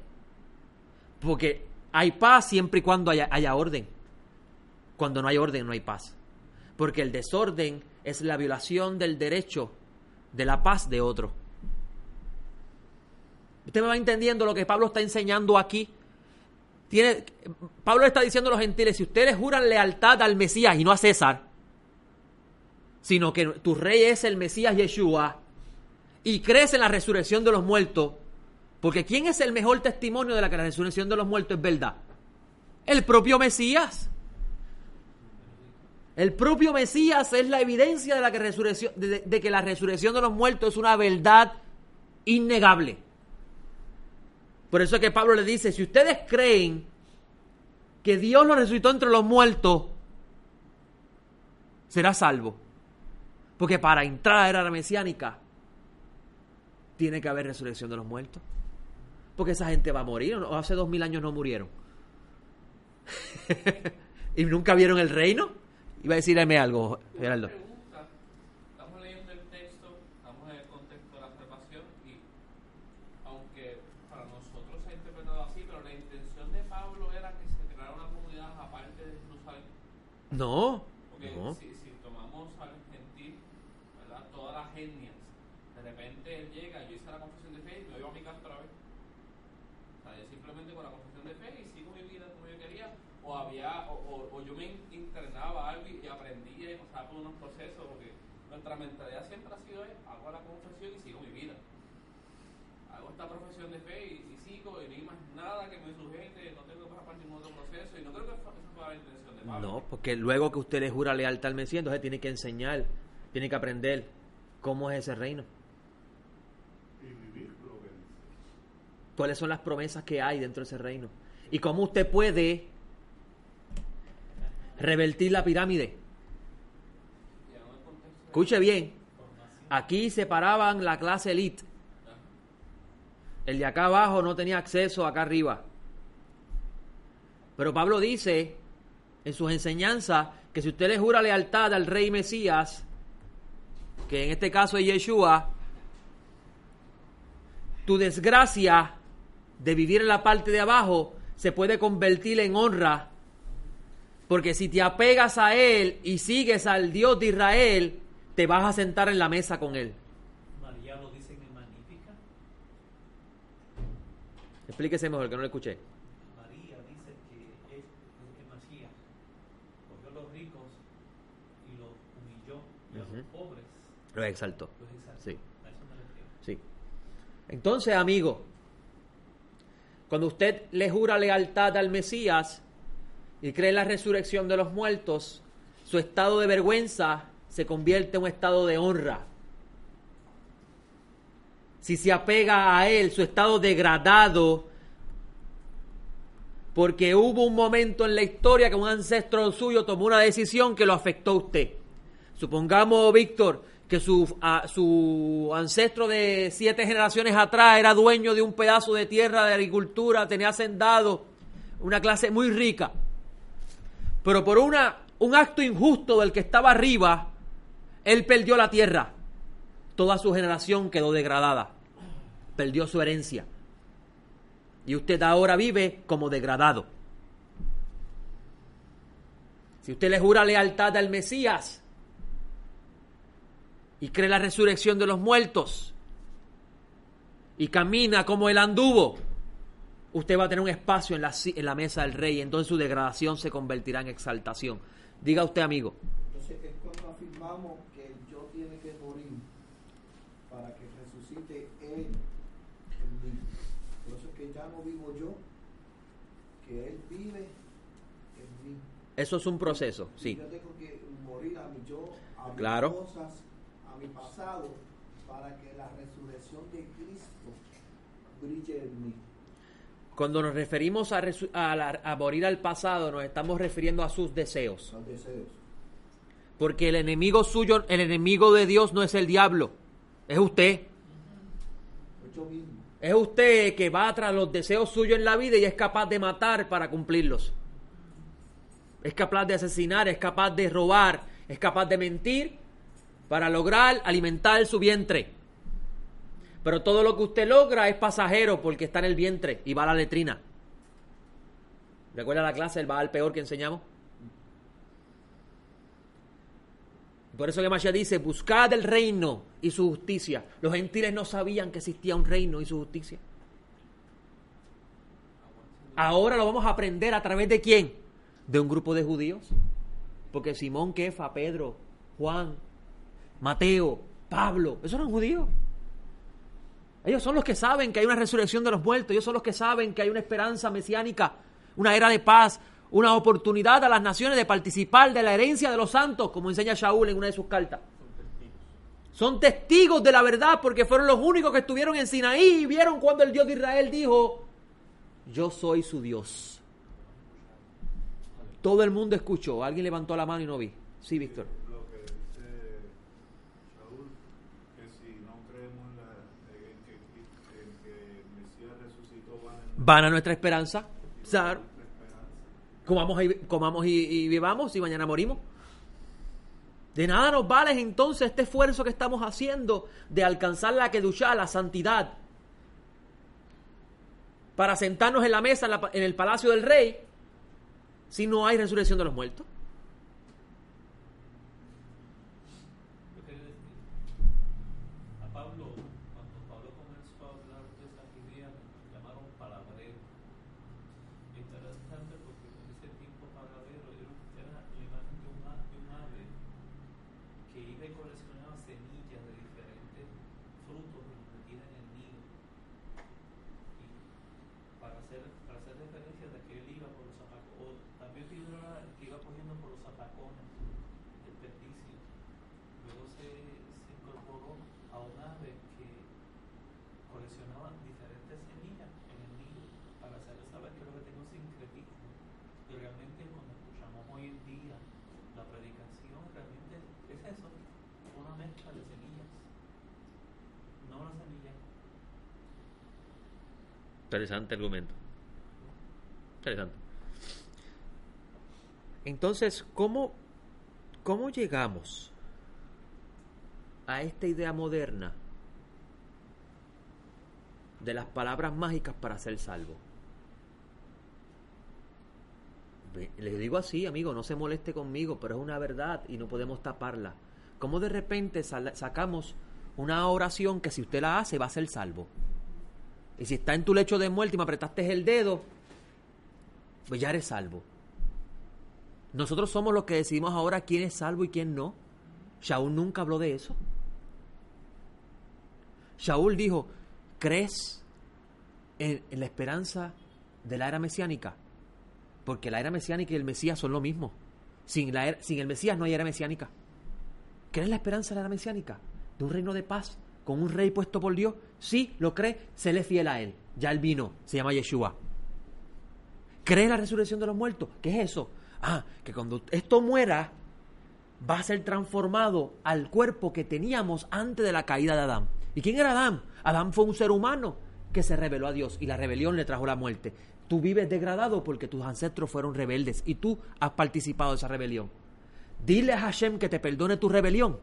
C: Porque hay paz siempre y cuando haya, haya orden. Cuando no hay orden no hay paz. Porque el desorden es la violación del derecho de la paz de otro. ¿Usted me va entendiendo lo que Pablo está enseñando aquí? Pablo está diciendo a los gentiles, si ustedes juran lealtad al Mesías y no a César, sino que tu rey es el Mesías Yeshua, y crees en la resurrección de los muertos, porque ¿quién es el mejor testimonio de la que la resurrección de los muertos es verdad? El propio Mesías. El propio Mesías es la evidencia de, la que, resurrección, de que la resurrección de los muertos es una verdad innegable. Por eso es que Pablo le dice, si ustedes creen que Dios lo resucitó entre los muertos, será salvo. Porque para entrar a la era mesiánica tiene que haber resurrección de los muertos. Porque esa gente va a morir. ¿o hace dos mil años no murieron? <laughs> ¿Y nunca vieron el reino? Iba a decirme algo, Geraldo.
D: pregunta, estamos leyendo el texto, estamos en el contexto de la salvación y aunque para nosotros se ha interpretado así, pero la intención de Pablo era que se creara una comunidad aparte de Jerusalén.
C: No, no.
D: si, si tomamos al gentil, ¿verdad? Todas las etnias, de repente él llega, yo hice la confesión de fe y me voy a mi casa otra vez. O sea, yo simplemente con la confesión de fe y sigo mi vida como yo quería, o había, o, o- o yo me in- internaba algo y, y aprendía y pasaba por unos procesos, porque nuestra mentalidad siempre ha sido, eh, hago la confesión y sigo mi vida. hago esta profesión de fe y, y sigo y no hay más nada que me sujete, no tengo que pasar por ningún otro proceso y no creo que esa fue la intención de Pablo.
C: No, porque luego que usted le jura lealtad al Mesías, entonces tiene que enseñar, tiene que aprender cómo es ese reino. Cuáles son las promesas que hay dentro de ese reino y cómo usted puede revertir la pirámide. Escuche bien, aquí separaban la clase elite. El de acá abajo no tenía acceso acá arriba. Pero Pablo dice en sus enseñanzas que si usted le jura lealtad al rey Mesías, que en este caso es Yeshua, tu desgracia de vivir en la parte de abajo se puede convertir en honra. Porque si te apegas a Él y sigues al Dios de Israel, te vas a sentar en la mesa con Él.
G: María lo dice en Magnífica.
C: Explíquese mejor, que no le escuché.
G: María dice que es el Masías. Cogió a los ricos y los humilló y a los
C: Ujú.
G: pobres
C: Lo exaltó.
G: Los exaltó.
C: Sí. Sí. Entonces, amigo, cuando usted le jura lealtad al Mesías y cree en la resurrección de los muertos, su estado de vergüenza se convierte en un estado de honra. Si se apega a él, su estado degradado, porque hubo un momento en la historia que un ancestro suyo tomó una decisión que lo afectó a usted. Supongamos, Víctor, que su, su ancestro de siete generaciones atrás era dueño de un pedazo de tierra de agricultura, tenía hacendado, una clase muy rica. Pero por una, un acto injusto del que estaba arriba, él perdió la tierra. Toda su generación quedó degradada. Perdió su herencia. Y usted ahora vive como degradado. Si usted le jura lealtad al Mesías y cree la resurrección de los muertos y camina como él anduvo, usted va a tener un espacio en la, en la mesa del rey. Entonces su degradación se convertirá en exaltación. Diga usted, amigo.
F: Entonces es cuando afirmamos que el yo tiene que morir para que resucite Él en mí. Por eso es que ya no vivo yo, que Él vive en mí.
C: Eso es un proceso,
F: Y
C: sí.
F: Yo tengo que morir a mi yo, a mis
C: Claro.
F: cosas, mi pasado, para que la resurrección de Cristo brille en mí.
C: Cuando nos referimos a, a la- a morir al pasado, nos estamos refiriendo a sus deseos. Porque el enemigo suyo, el enemigo de Dios no es el diablo, es usted.
F: Es yo mismo.
C: Es usted que va tras los deseos suyos en la vida y es capaz de matar para cumplirlos. Es capaz de asesinar, es capaz de robar, es capaz de mentir para lograr alimentar su vientre. Pero todo lo que usted logra es pasajero porque está en el vientre y va a la letrina. ¿Recuerda la clase del al peor que enseñamos? Por eso que Mashiach dice, buscad el reino y su justicia. Los gentiles no sabían que existía un reino y su justicia. Ahora lo vamos a aprender a través de quién? De un grupo de judíos. Porque Simón, Kefa, Pedro, Juan, Mateo, Pablo, esos eran judíos. Ellos son los que saben que hay una resurrección de los muertos, ellos son los que saben que hay una esperanza mesiánica, una era de paz, una oportunidad a las naciones de participar de la herencia de los santos, como enseña Shaul en una de sus cartas. Son testigos de la verdad porque fueron los únicos que estuvieron en Sinaí y vieron cuando el Dios de Israel dijo, yo soy su Dios. Todo el mundo escuchó, alguien levantó la mano y no vi. Sí, Víctor.
E: Lo que dice Saúl, que si no creemos en, la, en que, en que el Mesías resucitó, van en
C: Van a nuestra esperanza.
E: Esperanza.
C: comamos y, comamos y, vivamos y mañana morimos. De nada nos vale entonces este esfuerzo que estamos haciendo de alcanzar la kedushá, la santidad, para sentarnos en la mesa en el palacio del rey, si no hay resurrección de los muertos.
G: Yo quería decir, a Pablo, cuando Pablo comenzó a hablar de esas ideas, lo llamaron palabrero. Interesante porque en ese tiempo palabrero era, era la imagen de un, a- de un ave que iba y coleccionaba semillas de diferentes frutos y los metía en el nido. tacones, desperdicios. Luego se, se incorporó a un ave que coleccionaba diferentes semillas en el nido para hacerle saber que lo que tengo es sincretismo. Y realmente cuando escuchamos hoy en día la predicación, realmente es eso, una mezcla de semillas. No una semilla
C: Interesante argumento. Interesante. Entonces, ¿cómo, ¿cómo llegamos a esta idea moderna de las palabras mágicas para ser salvo? Les digo así, amigo, no se moleste conmigo, pero es una verdad y no podemos taparla. ¿Cómo de repente sacamos una oración que si usted la hace va a ser salvo? Y si está en tu lecho de muerte y me apretaste el dedo, pues ya eres salvo. Nosotros somos los que decidimos ahora quién es salvo y quién no. Shaul nunca habló de eso. Shaul dijo, ¿crees en, la esperanza de la era mesiánica? Porque la era mesiánica y el Mesías son lo mismo. Sin, la sin el Mesías no hay era mesiánica. ¿Crees la esperanza de la era mesiánica? De un reino de paz, con un rey puesto por Dios. Sí, lo cree, séle fiel a él. Ya él vino, se llama Yeshua. ¿Cree la resurrección de los muertos? ¿Qué es eso? Ah, que cuando esto muera, va a ser transformado al cuerpo que teníamos antes de la caída de Adán. ¿Y quién era Adán? Adán fue un ser humano que se rebeló a Dios y la rebelión le trajo la muerte. Tú vives degradado porque tus ancestros fueron rebeldes y tú has participado de esa rebelión. Dile a Hashem que te perdone tu rebelión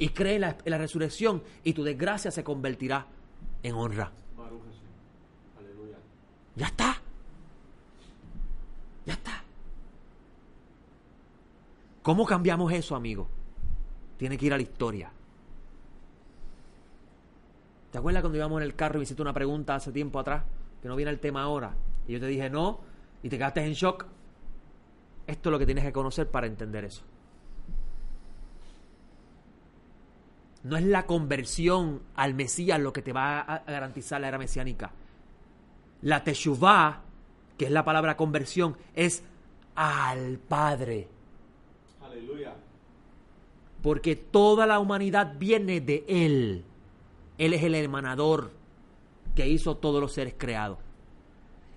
C: y cree en la, resurrección y tu desgracia se convertirá en honra. Ya está. Ya está. ¿Cómo cambiamos eso, amigo? Tiene que ir a la historia. ¿Te acuerdas cuando íbamos en el carro y me hiciste una pregunta hace tiempo atrás? Que no viene el tema ahora. Y yo te dije no y te quedaste en shock. Esto es lo que tienes que conocer para entender eso. No es la conversión al Mesías lo que te va a garantizar la era mesiánica. La teshuvah, que es la palabra conversión, es al Padre.
E: Aleluya.
C: Porque toda la humanidad viene de Él. Él es el hermanador que hizo todos los seres creados.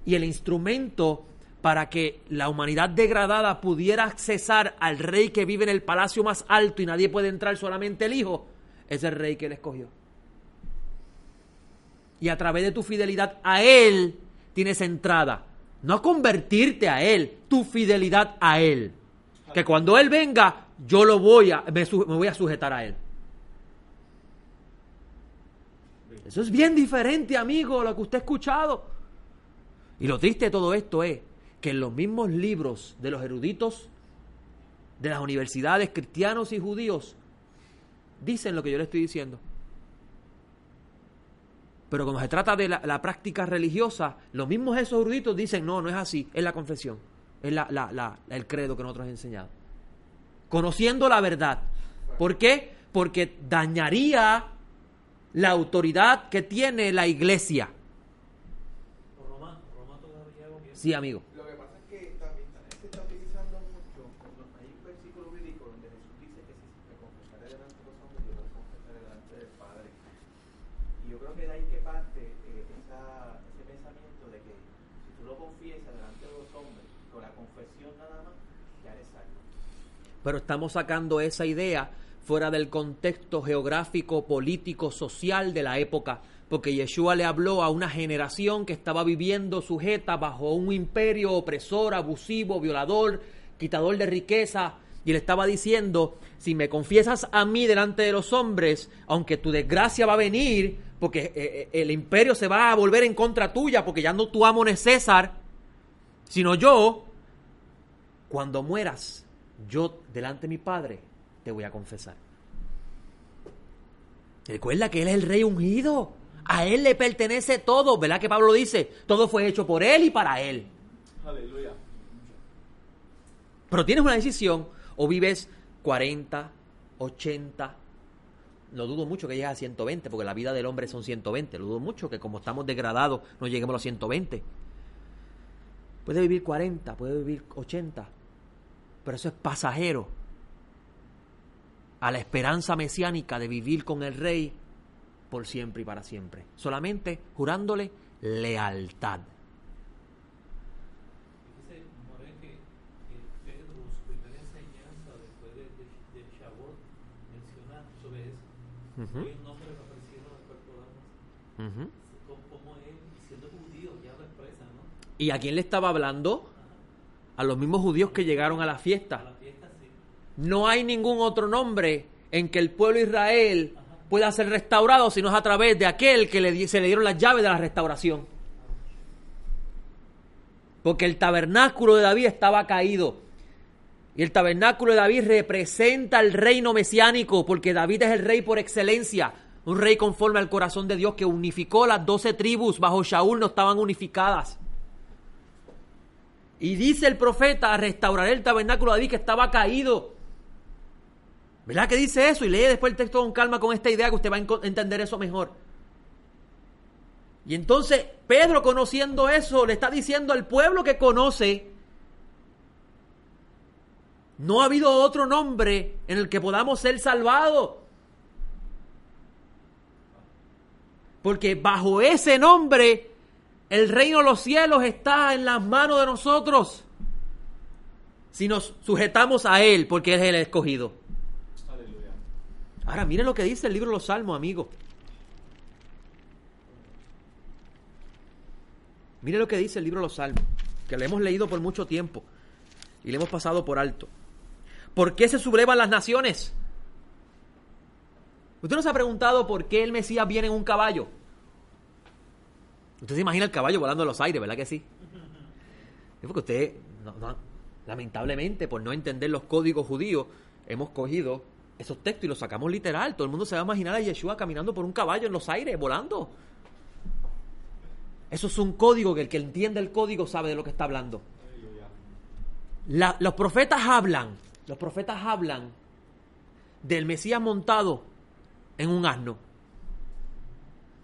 C: Y el instrumento para que la humanidad degradada pudiera accesar al rey que vive en el palacio más alto y nadie puede entrar, solamente el Hijo, es el rey que él escogió. Y a través de tu fidelidad a Él tienes entrada. No convertirte a Él, tu fidelidad a Él. Que cuando Él venga, yo lo voy a, me, me voy a sujetar a Él. Eso es bien diferente, amigo, a lo que usted ha escuchado. Y lo triste de todo esto es que en los mismos libros de los eruditos de las universidades cristianos y judíos dicen lo que yo le estoy diciendo. Pero cuando se trata de la, la práctica religiosa, los mismos esos eruditos dicen, no, no es así, es la confesión, es la, la- el credo que nosotros hemos enseñado. Conociendo la verdad. ¿Por qué? Porque dañaría la autoridad que tiene la iglesia. Sí, amigo.
F: Lo que pasa es que también se está utilizando mucho, cuando hay un versículo bíblico donde Jesús dice que si me confesaré delante de los hombres, yo lo confesaré delante del Padre. Y yo creo que de ahí que parte eh, esa, ese pensamiento de que si tú lo confiesas delante de los hombres, con la confesión nada más, ya eres salvo.
C: Pero estamos sacando esa idea fuera del contexto geográfico, político, social de la época, porque Yeshua le habló a una generación que estaba viviendo sujeta bajo un imperio opresor, abusivo, violador, quitador de riqueza, y le estaba diciendo, si me confiesas a mí delante de los hombres, aunque tu desgracia va a venir, porque eh, eh, el imperio se va a volver en contra tuya, porque ya no tu amo es César, sino yo, cuando mueras, yo delante de mi Padre te voy a confesar. Recuerda que Él es el Rey ungido. A Él le pertenece todo. ¿Verdad que Pablo dice? Todo fue hecho por Él y para Él.
E: Aleluya.
C: Pero tienes una decisión. O vives 40, 80. Lo dudo mucho que llegues a 120, porque la vida del hombre son 120. Lo dudo mucho que como estamos degradados no lleguemos a los 120. Puede vivir 40, puede vivir 80. Pero eso es pasajero a la esperanza mesiánica de vivir con el rey por siempre y para siempre. Solamente jurándole lealtad. ¿Y a quién le estaba hablando? A los mismos judíos que llegaron a la
G: A
C: fiesta.
G: la fiesta sí.
C: No hay ningún otro nombre en que el pueblo de Israel pueda ser restaurado, sino es a través de aquel que le, se le dieron las llaves de la restauración. Porque el tabernáculo de David estaba caído. Y el tabernáculo de David representa el reino mesiánico, porque David es el rey por excelencia. Un rey conforme al corazón de Dios que unificó las doce tribus bajo Shaul, no estaban unificadas. Y dice el profeta, restauraré el tabernáculo de David que estaba caído. ¿Verdad que dice eso? Y lee después el texto con calma con esta idea que usted va a entender eso mejor. Y entonces Pedro conociendo eso le está diciendo al pueblo que conoce, no ha habido otro nombre en el que podamos ser salvados. Porque bajo ese nombre el reino de los cielos está en las manos de nosotros. Si nos sujetamos a Él, porque Él es el escogido. Ahora, mire lo que dice el libro de los Salmos, amigo. Mire lo que dice el libro de los Salmos, que lo hemos leído por mucho tiempo y le hemos pasado por alto. ¿Por qué se sublevan las naciones? ¿Usted no se ha preguntado por qué el Mesías viene en un caballo? Usted se imagina el caballo volando en los aires, ¿verdad que sí? Porque usted, lamentablemente, por no entender los códigos judíos, hemos cogido esos textos y los sacamos literal. Todo el mundo se va a imaginar a Yeshua caminando por un caballo en los aires, volando. Eso es un código que el que entiende el código sabe de lo que está hablando. La- los profetas hablan, los profetas hablan del Mesías montado en un asno.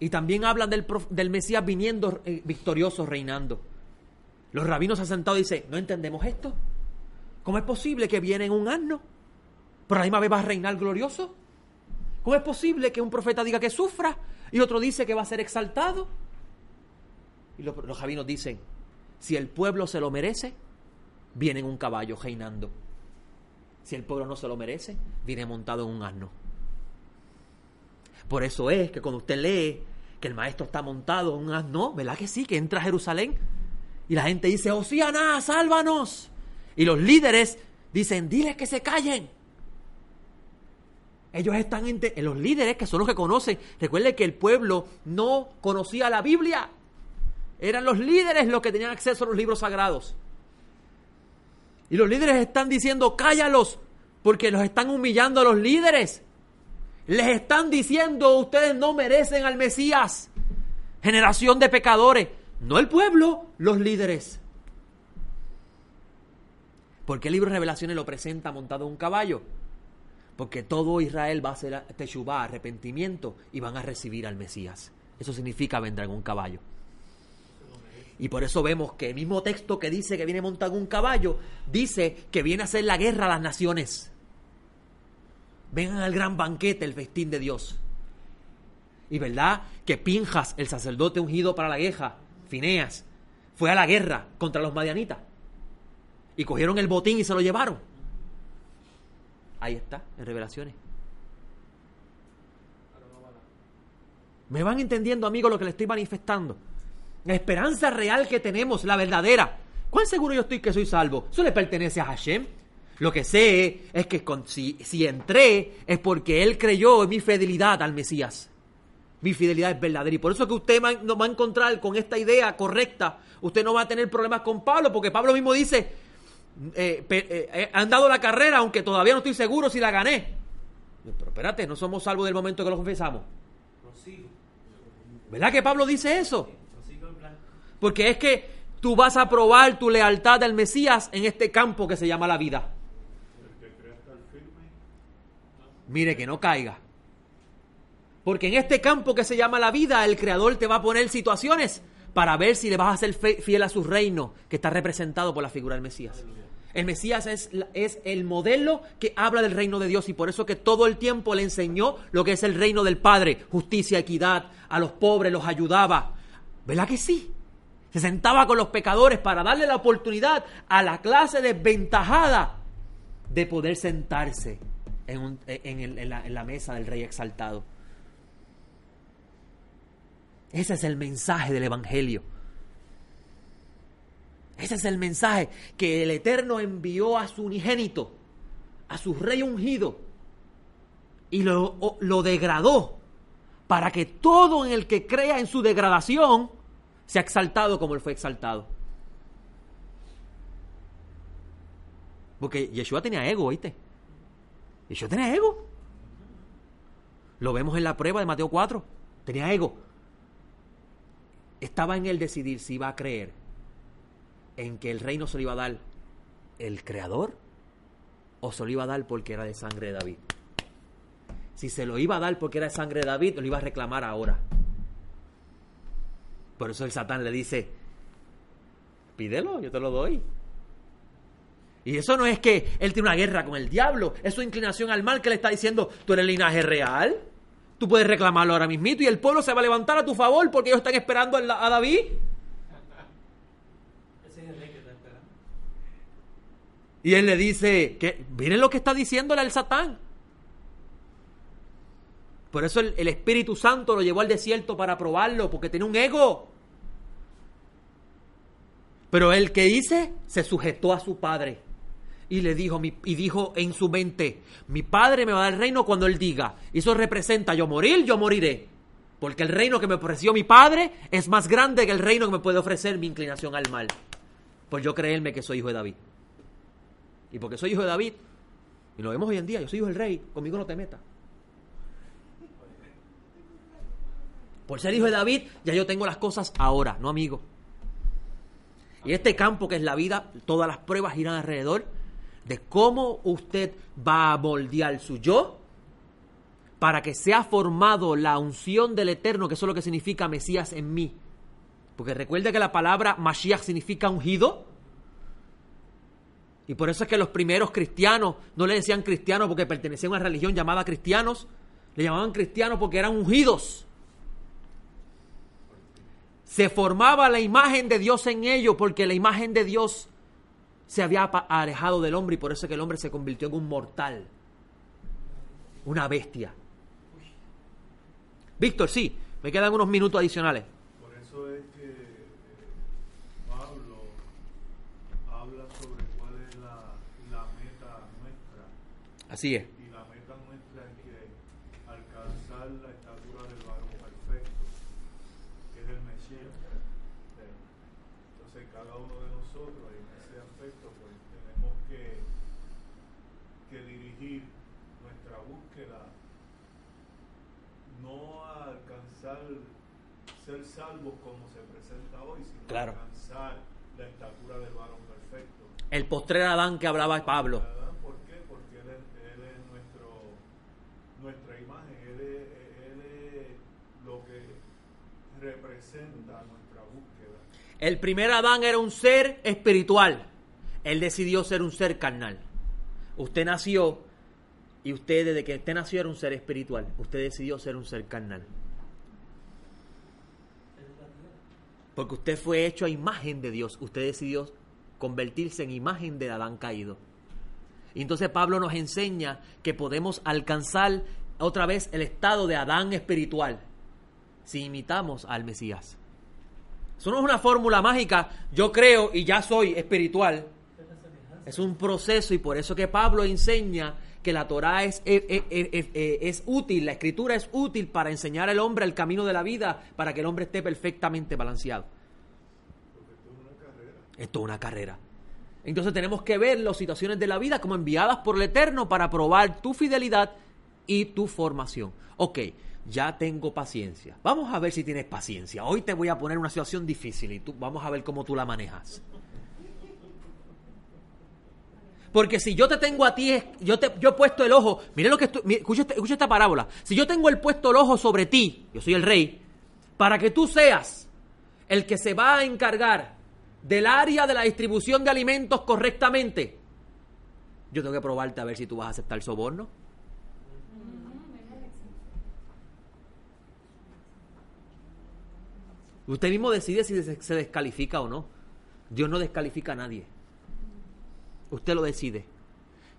C: Y también hablan del, del Mesías viniendo eh, victorioso, reinando. Los rabinos se han sentado y dicen, no entendemos esto. ¿Cómo es posible que viene en un asno? Pero a la misma vez va a reinar glorioso. ¿Cómo es posible que un profeta diga que sufra y otro dice que va a ser exaltado? Y los, los rabinos dicen, si el pueblo se lo merece, viene en un caballo reinando. Si el pueblo no se lo merece, viene montado en un asno. Por eso es que cuando usted lee que el maestro está montado en un asno, ¿verdad que sí? Que entra a Jerusalén y la gente dice, Osiana, sálvanos. Y los líderes dicen, diles que se callen. Ellos están ente- los líderes que son los que conocen. Recuerde que el pueblo no conocía la Biblia. Eran los líderes los que tenían acceso a los libros sagrados. Y los líderes están diciendo, cállalos, porque los están humillando a los líderes. Les están diciendo, ustedes no merecen al Mesías. Generación de pecadores. No el pueblo, los líderes. ¿Por qué el libro de Revelaciones lo presenta montado en un caballo? Porque todo Israel va a hacer teshuvá, arrepentimiento, y van a recibir al Mesías. Eso significa vendrá en un caballo. Y por eso vemos que el mismo texto que dice que viene montado en un caballo, dice que viene a hacer la guerra a las naciones. Vengan al gran banquete, el festín de Dios. Y verdad que Pinjas, el sacerdote ungido para la guerra, Fineas, fue a la guerra contra los madianitas. Y cogieron el botín y se lo llevaron. Ahí está, en Revelaciones. ¿Me van entendiendo, amigos, lo que le estoy manifestando? La esperanza real que tenemos, la verdadera. ¿Cuán seguro yo estoy que soy salvo? Eso le pertenece a Hashem. Lo que sé es que con- si, entré es porque él creyó en mi fidelidad al Mesías. Mi fidelidad es verdadera. Y por eso que usted va, no va a encontrar con esta idea correcta. Usted no va a tener problemas con Pablo, porque Pablo mismo dice, eh, eh, eh, han dado la carrera, aunque todavía no estoy seguro si la gané. Pero espérate, no somos salvos del momento que lo confesamos. ¿Verdad que Pablo dice eso? Porque es que tú vas a probar tu lealtad al Mesías en este campo que se llama la vida.
E: El que crea estar firme,
C: Mire que no caiga. Porque en este campo que se llama la vida, el Creador te va a poner situaciones para ver si le vas a ser fiel a su reino, que está representado por la figura del Mesías. El Mesías es, es el modelo que habla del reino de Dios y por eso que todo el tiempo le enseñó lo que es el reino del Padre, justicia, equidad, a los pobres los ayudaba. ¿Verdad que sí? Se sentaba con los pecadores para darle la oportunidad a la clase desventajada de poder sentarse en, un- en la, mesa del rey exaltado. Ese es el mensaje del Evangelio. Ese es el mensaje que el Eterno envió a su unigénito, a su rey ungido, y lo, lo degradó para que todo en el que crea en su degradación sea exaltado como él fue exaltado. Porque Yeshua tenía ego, ¿oíste? Yeshua tenía ego. Lo vemos en la prueba de Mateo 4. Tenía ego. Estaba en él decidir si iba a creer en que el reino se lo iba a dar el creador o se lo iba a dar porque era de sangre de David. Si se lo iba a dar porque era de sangre de David, lo iba a reclamar ahora. Por eso el Satán le dice, pídelo, yo te lo doy. Y eso no es que él tiene una guerra con el diablo, es su inclinación al mal que le está diciendo, tú eres linaje real, tú puedes reclamarlo ahora mismito y el pueblo se va a levantar a tu favor porque ellos están esperando a David. <laughs>
G: Ese es el rey que está esperando.
C: Y él le dice, que miren lo que está diciéndole al Satán. Por eso el, el Espíritu Santo lo llevó al desierto para probarlo, porque tenía un ego. Pero el que hice se sujetó a su padre y le dijo y dijo en su mente, mi padre me va a dar el reino cuando él diga. Y eso representa yo morir, yo moriré. Porque el reino que me ofreció mi padre es más grande que el reino que me puede ofrecer mi inclinación al mal. Pues yo creerme que soy hijo de David. Y porque soy hijo de David, y lo vemos hoy en día, yo soy hijo del rey, conmigo no te metas. Por ser hijo de David, ya yo tengo las cosas ahora, no amigo. Y este campo que es la vida, todas las pruebas giran alrededor de cómo usted va a moldear su yo para que sea formado la unción del Eterno, que eso es lo que significa Mesías en mí. Porque recuerde que la palabra Mashiach significa ungido. Y por eso es que los primeros cristianos no le decían cristianos porque pertenecían a una religión llamada cristianos, le llamaban cristianos porque eran ungidos. Se formaba la imagen de Dios en ellos porque la imagen de Dios se había alejado del hombre y por eso es que el hombre se convirtió en un mortal, una bestia. Víctor, sí, me quedan unos minutos adicionales.
E: Por eso es que eh, Pablo habla sobre cuál es la, la meta nuestra.
C: Así es.
E: Y la meta nuestra es que alcanzar la estatura del varón perfecto, que es el Mesías. Entonces cada uno de nosotros en ese aspecto pues tenemos que, que dirigir nuestra búsqueda no a alcanzar ser salvos como se presenta hoy, sino
C: Claro.
E: alcanzar la estatura del varón perfecto.
C: El postrer Adán que hablaba Pablo.
E: ¿Por qué? Porque él es, él es nuestro, nuestra imagen, él es, él es lo que representa nuestra búsqueda.
C: El primer Adán era un ser espiritual. Él decidió ser un ser carnal. Usted nació y usted desde que usted nació era un ser espiritual. Usted decidió ser un ser carnal.
G: Esa es la tierra.
C: Porque usted fue hecho a imagen de Dios. Usted decidió convertirse en imagen del Adán caído. Y entonces Pablo nos enseña que podemos alcanzar otra vez el estado de Adán espiritual si imitamos al Mesías. Eso no es una fórmula mágica, yo creo y ya soy espiritual.
G: Es
C: un proceso y por eso que Pablo enseña que la Torah es, es, es- es- es- es útil, la escritura es útil para enseñar al hombre el camino de la vida, para que el hombre esté perfectamente balanceado.
E: Porque esto es una carrera.
C: Esto es una carrera. Entonces tenemos que ver las situaciones de la vida como enviadas por el Eterno para probar tu fidelidad y tu formación. Ok, ya tengo paciencia. Vamos a ver si tienes paciencia. Hoy te voy a poner una situación difícil y tú, vamos a ver cómo tú la manejas. Porque si yo te tengo a ti, yo, te, yo he puesto el ojo, mire lo que escucha, este- escucha esta parábola. Si yo tengo el puesto el ojo sobre ti, yo soy el rey, para que tú seas el que se va a encargar del área de la distribución de alimentos correctamente, Yo tengo que probarte a ver si tú vas a aceptar soborno. Usted mismo decide si se descalifica o no. Dios no descalifica a nadie. Usted lo decide.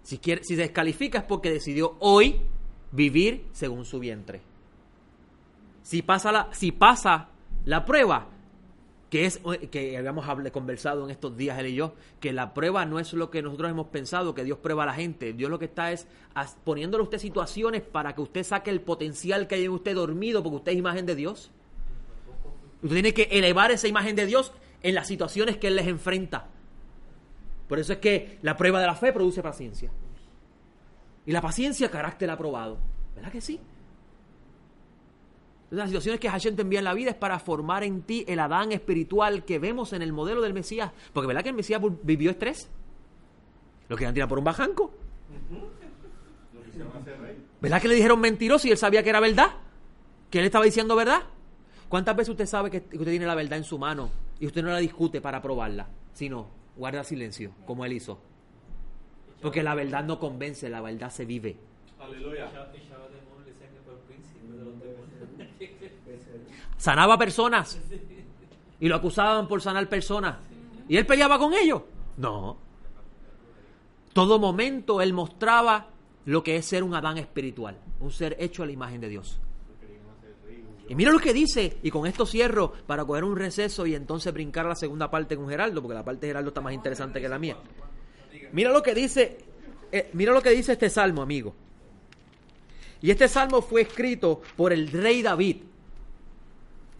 C: Si, quiere, si se descalifica es porque decidió hoy vivir según su vientre. Si pasa la, si pasa la prueba, que es que habíamos conversado en estos días él y yo, que la prueba no es lo que nosotros hemos pensado, que Dios prueba a la gente. Dios lo que está es poniéndole a usted situaciones para que usted saque el potencial que hay en usted dormido, porque usted es imagen de Dios. Usted tiene que elevar esa imagen de Dios en las situaciones que Él les enfrenta. Por eso es que la prueba de la fe produce paciencia. Y la paciencia, carácter aprobado. ¿Verdad que sí? Las situaciones que Hashem te envía en la vida es para formar en ti el Adán espiritual que vemos en el modelo del Mesías. Porque ¿verdad que el Mesías vivió estrés? Lo querían tirar por un bajanco. ¿Verdad que le dijeron mentiroso y él sabía que era verdad? ¿Que él estaba diciendo verdad? ¿Cuántas veces usted sabe que usted tiene la verdad en su mano y usted no la discute para probarla, sino guarda silencio, como él hizo? Porque la verdad no convence, la verdad se vive.
E: Aleluya. <laughs>
C: Sanaba personas y lo acusaban por sanar personas. ¿Y él peleaba con ellos? No. Todo momento él mostraba lo que es ser un Adán espiritual, un ser hecho a la imagen de Dios. Y mira lo que dice, y con esto cierro para coger un receso y entonces brincar a la segunda parte con Geraldo, porque la parte de Geraldo está más interesante que la mía. Mira lo que dice, eh, mira lo que dice este salmo, amigo. Y este salmo fue escrito por el rey David.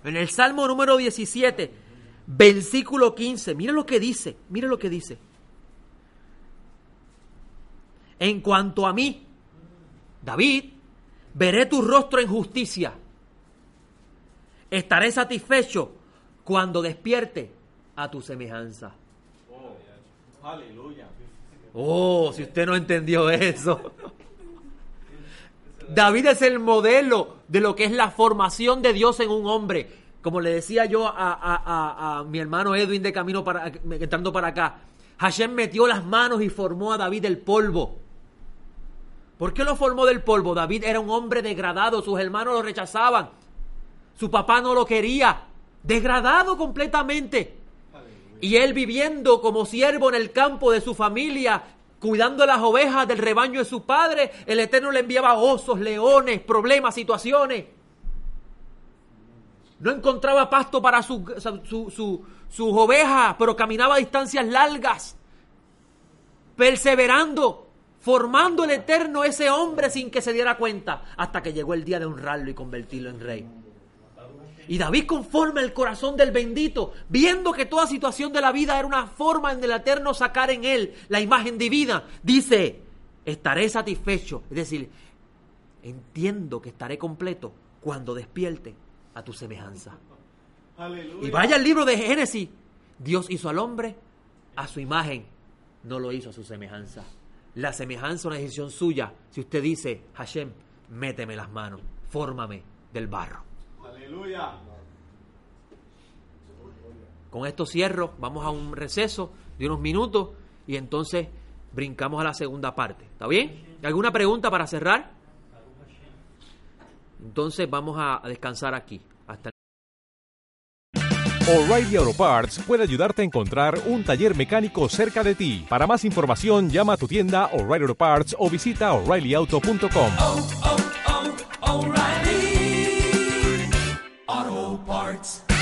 C: En el salmo número 17, versículo 15, mira lo que dice, mira lo que dice. En cuanto a mí, David, veré tu rostro en justicia. Estaré satisfecho cuando despierte a tu semejanza.
E: Aleluya.
C: Oh, si usted no entendió eso. <laughs> David es el modelo de lo que es la formación de Dios en un hombre. Como le decía yo a, a- a- a mi hermano Edwin de camino para entrando para acá, Hashem metió las manos y formó a David del polvo. ¿Por qué lo formó del polvo? David era un hombre degradado, sus hermanos lo rechazaban, su papá no lo quería, degradado completamente. Y él viviendo como siervo en el campo de su familia, cuidando las ovejas del rebaño de su padre, el Eterno le enviaba osos, leones, problemas, situaciones. No encontraba pasto para su- su- su- sus ovejas, pero caminaba a distancias largas, perseverando, formando el Eterno ese hombre sin que se diera cuenta, hasta que llegó el día de honrarlo y convertirlo en rey. Y David conforme el corazón del bendito, viendo que toda situación de la vida era una forma en el Eterno sacar en él la imagen divina, dice, estaré satisfecho. Es decir, entiendo que estaré completo cuando despierte a tu semejanza.
E: Aleluya.
C: Y vaya al libro de Génesis. Dios hizo al hombre a su imagen, no lo hizo a su semejanza. La semejanza es una decisión suya. Si usted dice, Hashem, méteme las manos, fórmame del barro.
E: Aleluya.
C: Con esto cierro, vamos a un receso de unos minutos y entonces brincamos a la segunda parte. ¿Está bien? ¿Alguna pregunta para cerrar? Entonces vamos a descansar aquí. Hasta
A: O'Reilly Auto Parts puede ayudarte a encontrar un taller mecánico cerca de ti. Para más información, llama a tu tienda O'Reilly Auto Parts o visita oreillyauto.com.
B: oh, oh, Auto Parts.